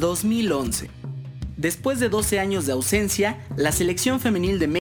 2011. Después de 12 años de ausencia, la selección femenil de